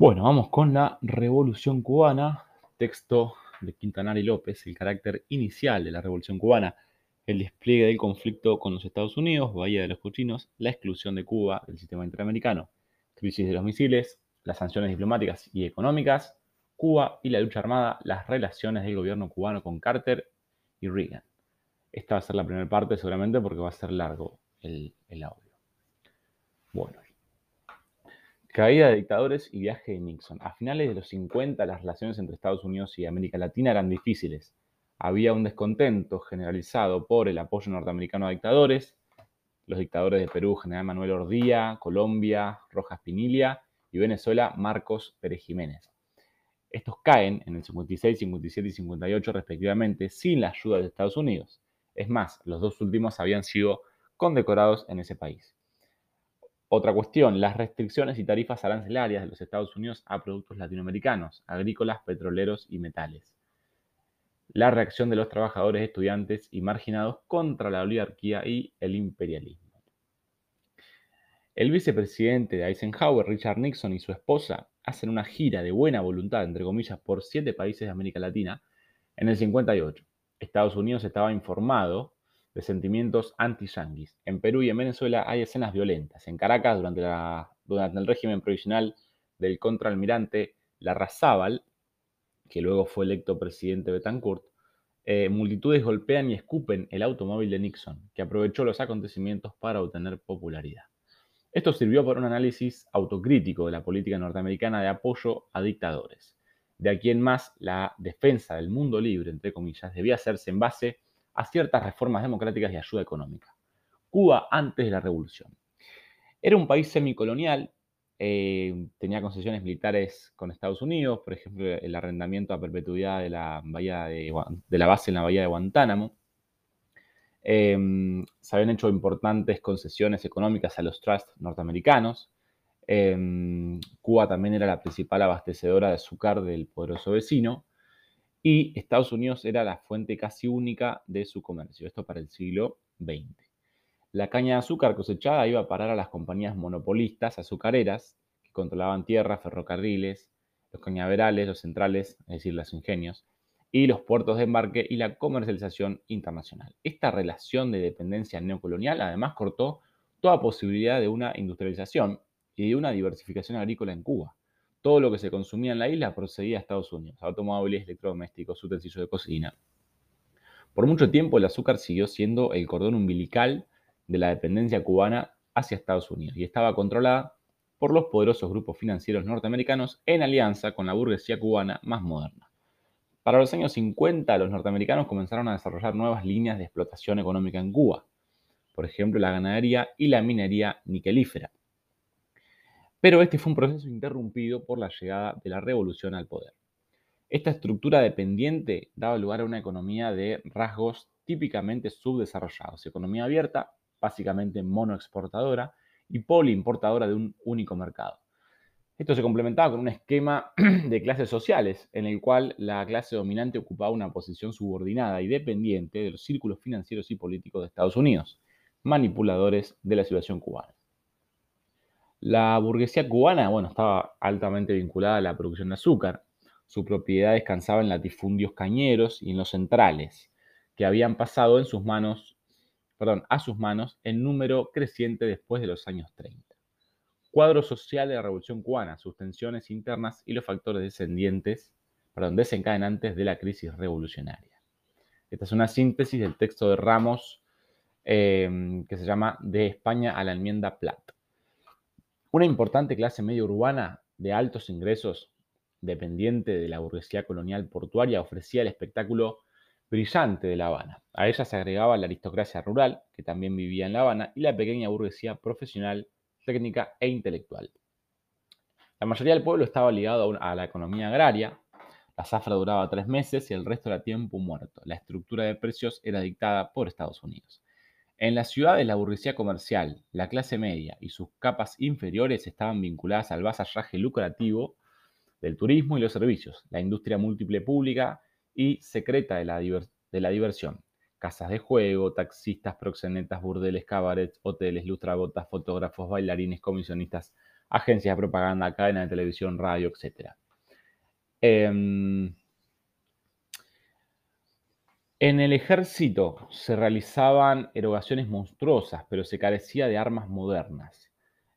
Bueno, vamos con la Revolución Cubana, texto de Quintanar y López, el carácter inicial de la Revolución Cubana, el despliegue del conflicto con los Estados Unidos, Bahía de los Cochinos, la exclusión de Cuba del sistema interamericano, crisis de los misiles, las sanciones diplomáticas y económicas, Cuba y la lucha armada, las relaciones del gobierno cubano con Carter y Reagan. Esta va a ser la primera parte seguramente porque va a ser largo el, el audio. Bueno, Caída de dictadores y viaje de Nixon. A finales de los 50 las relaciones entre Estados Unidos y América Latina eran difíciles. Había un descontento generalizado por el apoyo norteamericano a dictadores, los dictadores de Perú, General Manuel Ordía, Colombia, Rojas Pinilia y Venezuela, Marcos Pérez Jiménez. Estos caen en el 56, 57 y 58 respectivamente sin la ayuda de Estados Unidos. Es más, los dos últimos habían sido condecorados en ese país. Otra cuestión, las restricciones y tarifas arancelarias de los Estados Unidos a productos latinoamericanos, agrícolas, petroleros y metales. La reacción de los trabajadores, estudiantes y marginados contra la oligarquía y el imperialismo. El vicepresidente de Eisenhower, Richard Nixon, y su esposa hacen una gira de buena voluntad, entre comillas, por siete países de América Latina en el 58. Estados Unidos estaba informado de sentimientos anti-yanquis. En Perú y en Venezuela hay escenas violentas. En Caracas, durante, durante el régimen provisional del contraalmirante Larrazábal, que luego fue electo presidente Betancourt, eh, multitudes golpean y escupen el automóvil de Nixon, que aprovechó los acontecimientos para obtener popularidad. Esto sirvió para un análisis autocrítico de la política norteamericana de apoyo a dictadores. De aquí en más, la defensa del mundo libre, entre comillas, debía hacerse en base a ciertas reformas democráticas y ayuda económica. Cuba antes de la revolución. Era un país semicolonial, eh, tenía concesiones militares con Estados Unidos, por ejemplo, el arrendamiento a perpetuidad de la, bahía de, la base en la bahía de Guantánamo. Em, se habían hecho importantes concesiones económicas a los trusts norteamericanos. Em, Cuba también era la principal abastecedora de azúcar del poderoso vecino y Estados Unidos era la fuente casi única de su comercio, esto para el siglo XX. La caña de azúcar cosechada iba a parar a las compañías monopolistas azucareras que controlaban tierras, ferrocarriles, los cañaverales, los centrales, es decir, los ingenios, y los puertos de embarque y la comercialización internacional. Esta relación de dependencia neocolonial además cortó toda posibilidad de una industrialización y de una diversificación agrícola en Cuba todo lo que se consumía en la isla procedía a Estados Unidos, automóviles, electrodomésticos, utensilios de cocina. Por mucho tiempo el azúcar siguió siendo el cordón umbilical de la dependencia cubana hacia Estados Unidos y estaba controlada por los poderosos grupos financieros norteamericanos en alianza con la burguesía cubana más moderna. Para los años 50, los norteamericanos comenzaron a desarrollar nuevas líneas de explotación económica en Cuba, por ejemplo la ganadería y la minería niquelífera. Pero este fue un proceso interrumpido por la llegada de la revolución al poder. Esta estructura dependiente daba lugar a una economía de rasgos típicamente subdesarrollados, economía abierta, básicamente monoexportadora y poliimportadora de un único mercado. Esto se complementaba con un esquema de clases sociales en el cual la clase dominante ocupaba una posición subordinada y dependiente de los círculos financieros y políticos de Estados Unidos, manipuladores de la situación cubana. La burguesía cubana, bueno, estaba altamente vinculada a la producción de azúcar. Su propiedad descansaba en latifundios cañeros y en los centrales, que habían pasado en sus manos, perdón, a sus manos en número creciente después de los años 30. Cuadro social de la Revolución Cubana, sus tensiones internas y los factores descendientes, perdón, desencadenantes de la crisis revolucionaria. Esta es una síntesis del texto de Ramos eh, que se llama De España a la enmienda Platt. Una importante clase media urbana de altos ingresos, dependiente de la burguesía colonial portuaria, ofrecía el espectáculo brillante de La Habana. A ella se agregaba la aristocracia rural, que también vivía en La Habana, y la pequeña burguesía profesional, técnica e intelectual. La mayoría del pueblo estaba ligado a la economía agraria, la zafra duraba tres meses y el resto era tiempo muerto. La estructura de precios era dictada por Estados Unidos. En las ciudades la burguesía comercial, la clase media y sus capas inferiores estaban vinculadas al vasallaje lucrativo del turismo y los servicios, la industria múltiple pública y secreta de la, diversión, casas de juego, taxistas, proxenetas, burdeles, cabarets, hoteles, lustrabotas, fotógrafos, bailarines, comisionistas, agencias de propaganda, cadenas de televisión, radio, etc. en el ejército se realizaban erogaciones monstruosas, pero se carecía de armas modernas,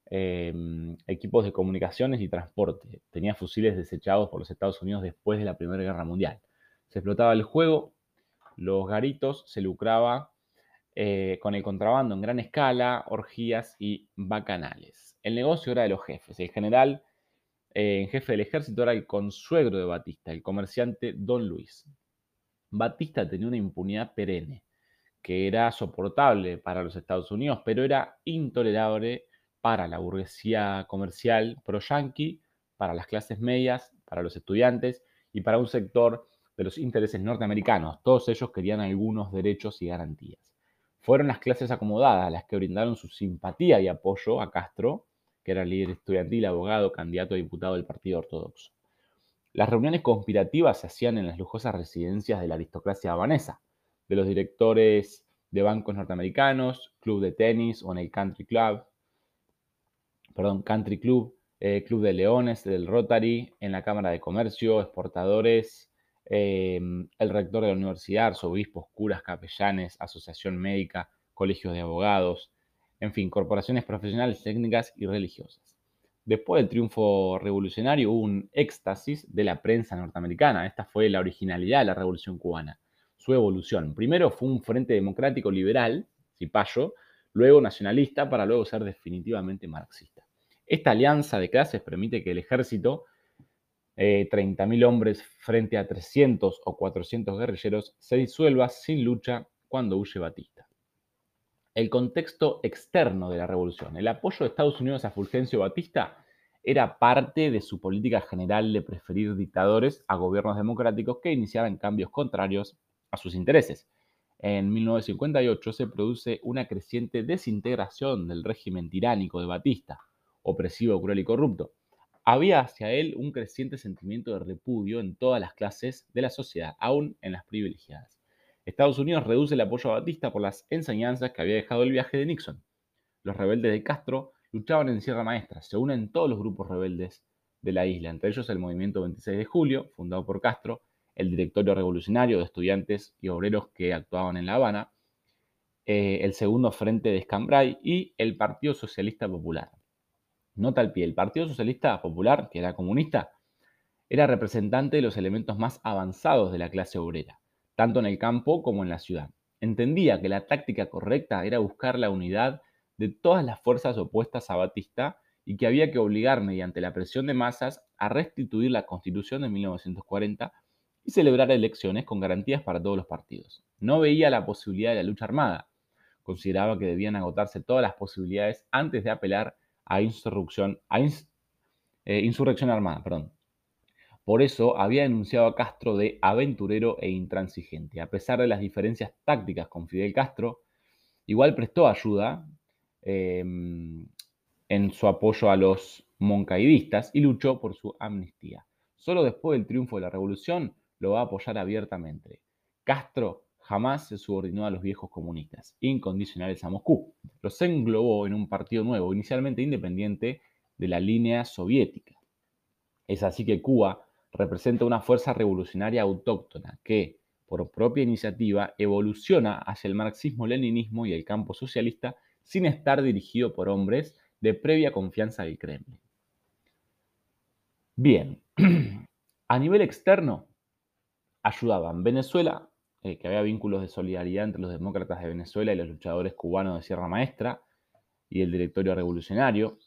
em, equipos de comunicaciones y transporte. Tenía fusiles desechados por los Estados Unidos después de la Primera Guerra Mundial. Se explotaba el juego, los garitos, se lucraba eh, con el contrabando en gran escala, orgías y bacanales. El negocio era de los jefes. El general eh, en jefe del ejército era el consuegro de Batista, el comerciante Don Luis. Batista tenía una impunidad perenne, que era soportable para los Estados Unidos, pero era intolerable para la burguesía comercial pro-yanqui, para las clases medias, para los estudiantes y para un sector de los intereses norteamericanos. Todos ellos querían algunos derechos y garantías. Fueron las clases acomodadas las que brindaron su simpatía y apoyo a Castro, que era líder estudiantil, abogado, candidato a diputado del Partido Ortodoxo. Las reuniones conspirativas se hacían en las lujosas residencias de la aristocracia habanesa, de los directores de bancos norteamericanos, club de tenis o en el country club, perdón, country club, eh, club de leones, del Rotary, en la Cámara de Comercio, exportadores, Em, el rector de la universidad, arzobispos, curas, capellanes, asociación médica, colegios de abogados, en fin, corporaciones profesionales, técnicas y religiosas. Después del triunfo revolucionario hubo un éxtasis de la prensa norteamericana. Esta fue la originalidad de la revolución cubana, su evolución. Primero fue un frente democrático liberal, Cipayo, luego nacionalista, para luego ser definitivamente marxista. Esta alianza de clases permite que el ejército 30.000 eh, hombres frente a 300 o 400 guerrilleros, se disuelva sin lucha cuando huye Batista. El contexto externo de la revolución. El apoyo de Estados Unidos a Fulgencio Batista era parte de su política general de preferir dictadores a gobiernos democráticos que iniciaran cambios contrarios a sus intereses. En 1958 se produce una creciente desintegración del régimen tiránico de Batista, opresivo, cruel y corrupto había hacia él un creciente sentimiento de repudio en todas las clases de la sociedad, aún en las privilegiadas. Estados Unidos reduce el apoyo a Batista por las enseñanzas que había dejado el viaje de Nixon. Los rebeldes de Castro luchaban en Sierra Maestra, se unen todos los grupos rebeldes de la isla, entre ellos el Movimiento 26 de Julio, fundado por Castro, el Directorio Revolucionario de Estudiantes y Obreros que actuaban en La Habana, eh, el Segundo Frente de Escambray y el Partido Socialista Popular. Nota al pie, el Partido Socialista Popular, que era comunista, era representante de los elementos más avanzados de la clase obrera, tanto en el campo como en la ciudad. Entendía que la táctica correcta era buscar la unidad de todas las fuerzas opuestas a Batista y que había que obligar mediante la presión de masas a restituir la constitución de 1940 y celebrar elecciones con garantías para todos los partidos. No veía la posibilidad de la lucha armada. Consideraba que debían agotarse todas las posibilidades antes de apelar a insurrección, eh, insurrección armada. Perdón. Por eso había denunciado a Castro de aventurero e intransigente. A pesar de las diferencias tácticas con Fidel Castro, igual prestó ayuda em, en su apoyo a los moncaidistas y luchó por su amnistía. Solo después del triunfo de la revolución lo va a apoyar abiertamente. Castro jamás se subordinó a los viejos comunistas, incondicionales a Moscú. Los englobó en un partido nuevo, inicialmente independiente de la línea soviética. Es así que Cuba representa una fuerza revolucionaria autóctona que, por propia iniciativa, evoluciona hacia el marxismo-leninismo y el campo socialista sin estar dirigido por hombres de previa confianza del Kremlin. Bien, a nivel externo, ayudaban Venezuela, eh, que había vínculos de solidaridad entre los demócratas de Venezuela y los luchadores cubanos de Sierra Maestra y el directorio revolucionario.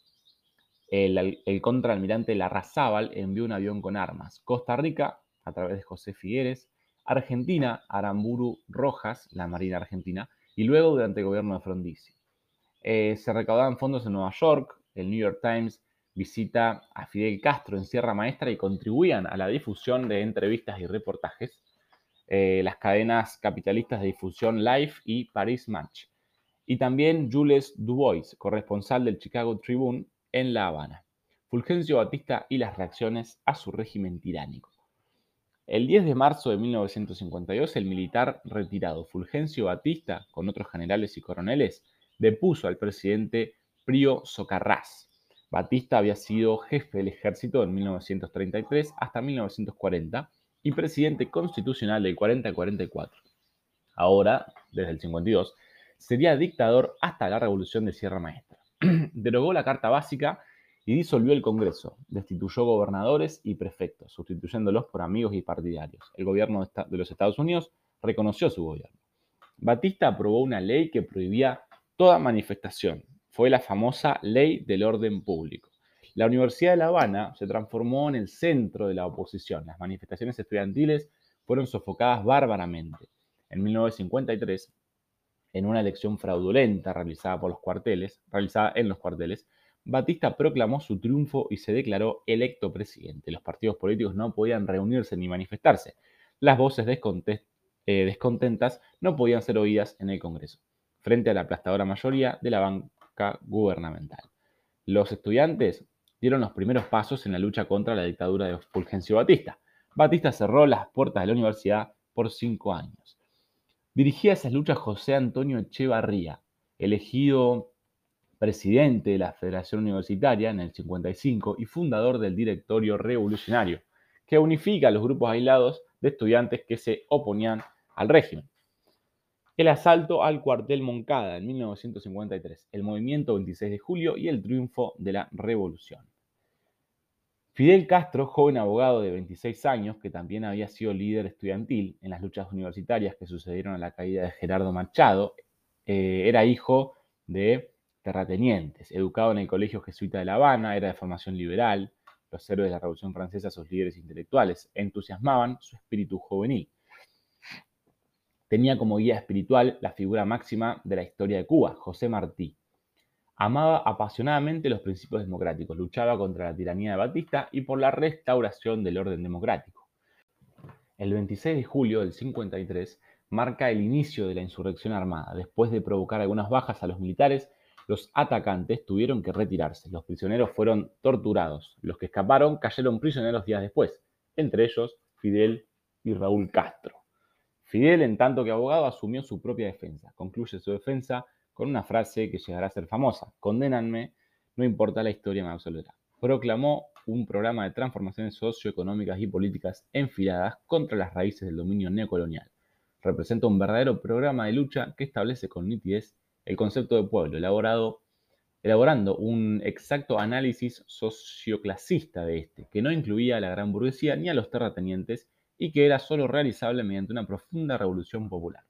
El, el contraalmirante Larrazábal envió un avión con armas. Costa Rica, a través de José Figueres. Argentina, Aramburu Rojas, la Marina Argentina. Y luego durante el gobierno de Frondizi. Eh, se recaudaban fondos en Nueva York. El New York Times visita a Fidel Castro en Sierra Maestra y contribuían a la difusión de entrevistas y reportajes eh, las cadenas capitalistas de difusión Life y Paris Match. Y también Jules Dubois, corresponsal del Chicago Tribune en La Habana. Fulgencio Batista y las reacciones a su régimen tiránico. El 10 de marzo de 1952, el militar retirado Fulgencio Batista, con otros generales y coroneles, depuso al presidente Prio Socarrás. Batista había sido jefe del ejército en 1933 hasta 1940 y presidente constitucional del 40 al 44. Ahora, desde el 52, sería dictador hasta la revolución de Sierra Maestra. Derogó la Carta Básica y disolvió el Congreso. Destituyó gobernadores y prefectos, sustituyéndolos por amigos y partidarios. El gobierno de los Estados Unidos reconoció su gobierno. Batista aprobó una ley que prohibía toda manifestación. Fue la famosa Ley del Orden Público. La Universidad de La Habana se transformó en el centro de la oposición. Las manifestaciones estudiantiles fueron sofocadas bárbaramente. En 1953, en una elección fraudulenta realizada por los cuarteles, realizada en los cuarteles, Batista proclamó su triunfo y se declaró electo presidente. Los partidos políticos no podían reunirse ni manifestarse. Las voces eh, descontentas no podían ser oídas en el Congreso, frente a la aplastadora mayoría de la banca gubernamental. Los estudiantes dieron los primeros pasos en la lucha contra la dictadura de Fulgencio Batista. Batista cerró las puertas de la universidad por cinco años. Dirigía esas luchas José Antonio Echevarría, elegido presidente de la Federación Universitaria en el 55 y fundador del Directorio Revolucionario, que unifica a los grupos aislados de estudiantes que se oponían al régimen. El asalto al cuartel Moncada en 1953, el movimiento 26 de julio y el triunfo de la revolución. Fidel Castro, joven abogado de 26 años, que también había sido líder estudiantil en las luchas universitarias que sucedieron a la caída de Gerardo Machado, eh, era hijo de terratenientes. Educado en el Colegio Jesuita de La Habana, era de formación liberal. Los héroes de la Revolución Francesa, sus líderes intelectuales, entusiasmaban su espíritu juvenil. Tenía como guía espiritual la figura máxima de la historia de Cuba, José Martí. Amaba apasionadamente los principios democráticos, luchaba contra la tiranía de Batista y por la restauración del orden democrático. El 26 de julio del 53 marca el inicio de la insurrección armada. Después de provocar algunas bajas a los militares, los atacantes tuvieron que retirarse. Los prisioneros fueron torturados. Los que escaparon cayeron prisioneros días después, entre ellos Fidel y Raúl Castro. Fidel, en tanto que abogado, asumió su propia defensa. Concluye su defensa con una frase que llegará a ser famosa. Condénanme, no importa la historia me absoluta. Proclamó un programa de transformaciones socioeconómicas y políticas enfiladas contra las raíces del dominio neocolonial. Representa un verdadero programa de lucha que establece con nitidez el concepto de pueblo, elaborado, elaborando un exacto análisis socioclasista de este, que no incluía a la gran burguesía ni a los terratenientes y que era solo realizable mediante una profunda revolución popular.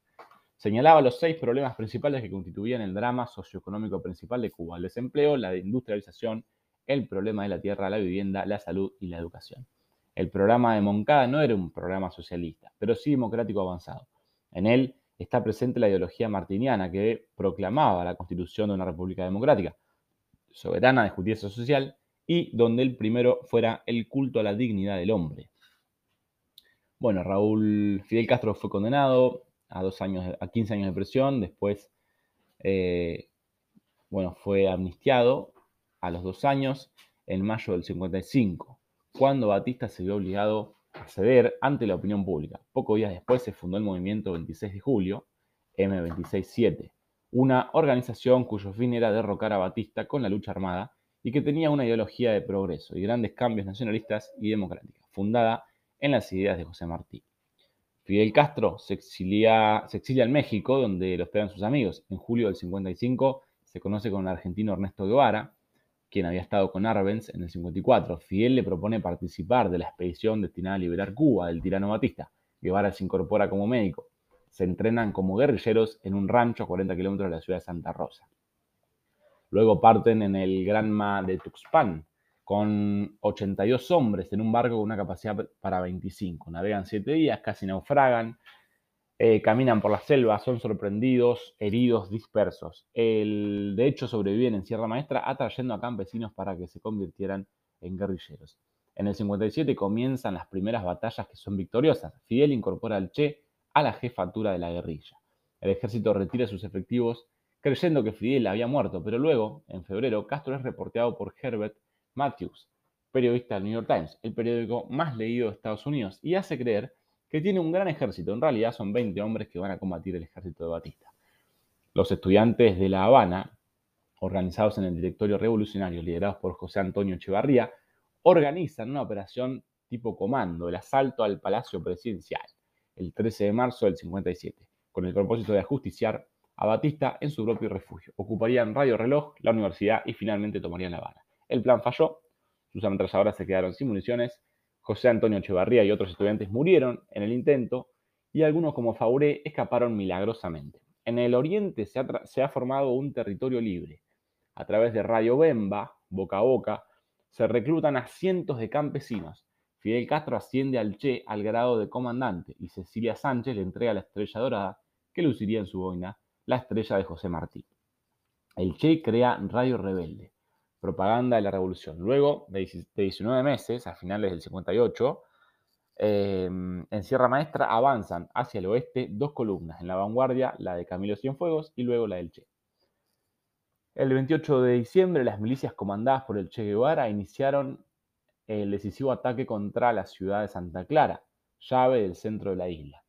Señalaba los seis problemas principales que constituían el drama socioeconómico principal de Cuba, el desempleo, la industrialización, el problema de la tierra, la vivienda, la salud y la educación. El programa de Moncada no era un programa socialista, pero sí democrático avanzado. En él está presente la ideología martiniana que proclamaba la constitución de una república democrática, soberana de justicia social y donde el primero fuera el culto a la dignidad del hombre. Bueno, Raúl Fidel Castro fue condenado a, dos años, a 15 años de prisión, después eh, bueno, fue amnistiado a los dos años en mayo del 55, cuando Batista se vio obligado ceder ante la opinión pública. Pocos días después se fundó el movimiento 26 de julio, M267, una organización cuyo fin era derrocar a Batista con la lucha armada y que tenía una ideología de progreso y grandes cambios nacionalistas y democráticas, fundada en las ideas de José Martí. Fidel Castro se exilia, en México, donde lo esperan sus amigos. En julio del 55 se conoce con el argentino Ernesto Guevara, quien había estado con Arbenz en el 54. Fidel le propone participar de la expedición destinada a liberar Cuba del tirano Batista. Guevara se incorpora como médico. Se entrenan como guerrilleros en un rancho a 40 kilómetros de la ciudad de Santa Rosa. Luego parten en el Granma de Tuxpan con 82 hombres en un barco con una capacidad para 25. Navegan 7 días, casi naufragan, eh, caminan por la selva, son sorprendidos, heridos, dispersos. El, de hecho, sobreviven en Sierra Maestra atrayendo a campesinos para que se convirtieran en guerrilleros. En el 57 comienzan las primeras batallas que son victoriosas. Fidel incorpora al Che a la jefatura de la guerrilla. El ejército retira sus efectivos creyendo que Fidel había muerto, pero luego, en febrero, Castro es reporteado por Herbert Matthews, periodista del New York Times, el periódico más leído de Estados Unidos, y hace creer que tiene un gran ejército. En realidad son 20 hombres que van a combatir el ejército de Batista. Los estudiantes de La Habana organizados en el directorio revolucionario liderados por José Antonio Echevarría, organizan una operación tipo comando, el asalto al Palacio Presidencial, el 13 de marzo del 57, con el propósito de ajusticiar a Batista en su propio refugio. Ocuparían Radio Reloj, la universidad y finalmente tomarían La Habana. El plan falló, sus ametralladoras se quedaron sin municiones, José Antonio Echevarría y otros estudiantes murieron en el intento y algunos como Fauré escaparon milagrosamente. En el oriente se ha, se ha formado un territorio libre. A través de Radio Bemba, boca a boca, se reclutan a cientos de campesinos. Fidel Castro asciende al Che al grado de comandante y Cecilia Sánchez le entrega la estrella dorada que luciría en su boina, la estrella de José Martí. El Che crea Radio Rebelde, propaganda de la revolución. Luego de 19 meses, a finales del 58, eh, en Sierra Maestra avanzan hacia el oeste dos columnas, en la vanguardia la de Camilo Cienfuegos y luego la del Che. El 28 de diciembre, las milicias comandadas por el Che Guevara iniciaron el decisivo ataque contra la ciudad de Santa Clara, llave del centro de la isla.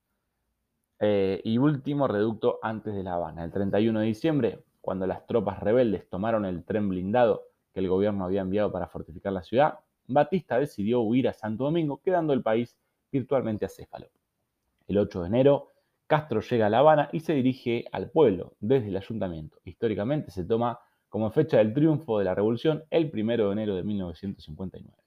Eh, y último reducto antes de La Habana. El 31 de diciembre, cuando las tropas rebeldes tomaron el tren blindado que el gobierno había enviado para fortificar la ciudad, Batista decidió huir a Santo Domingo, quedando el país virtualmente acéfalo. El 8 de enero, Castro llega a La Habana y se dirige al pueblo desde el ayuntamiento. Históricamente se toma como fecha del triunfo de la revolución el 1 de enero de 1959.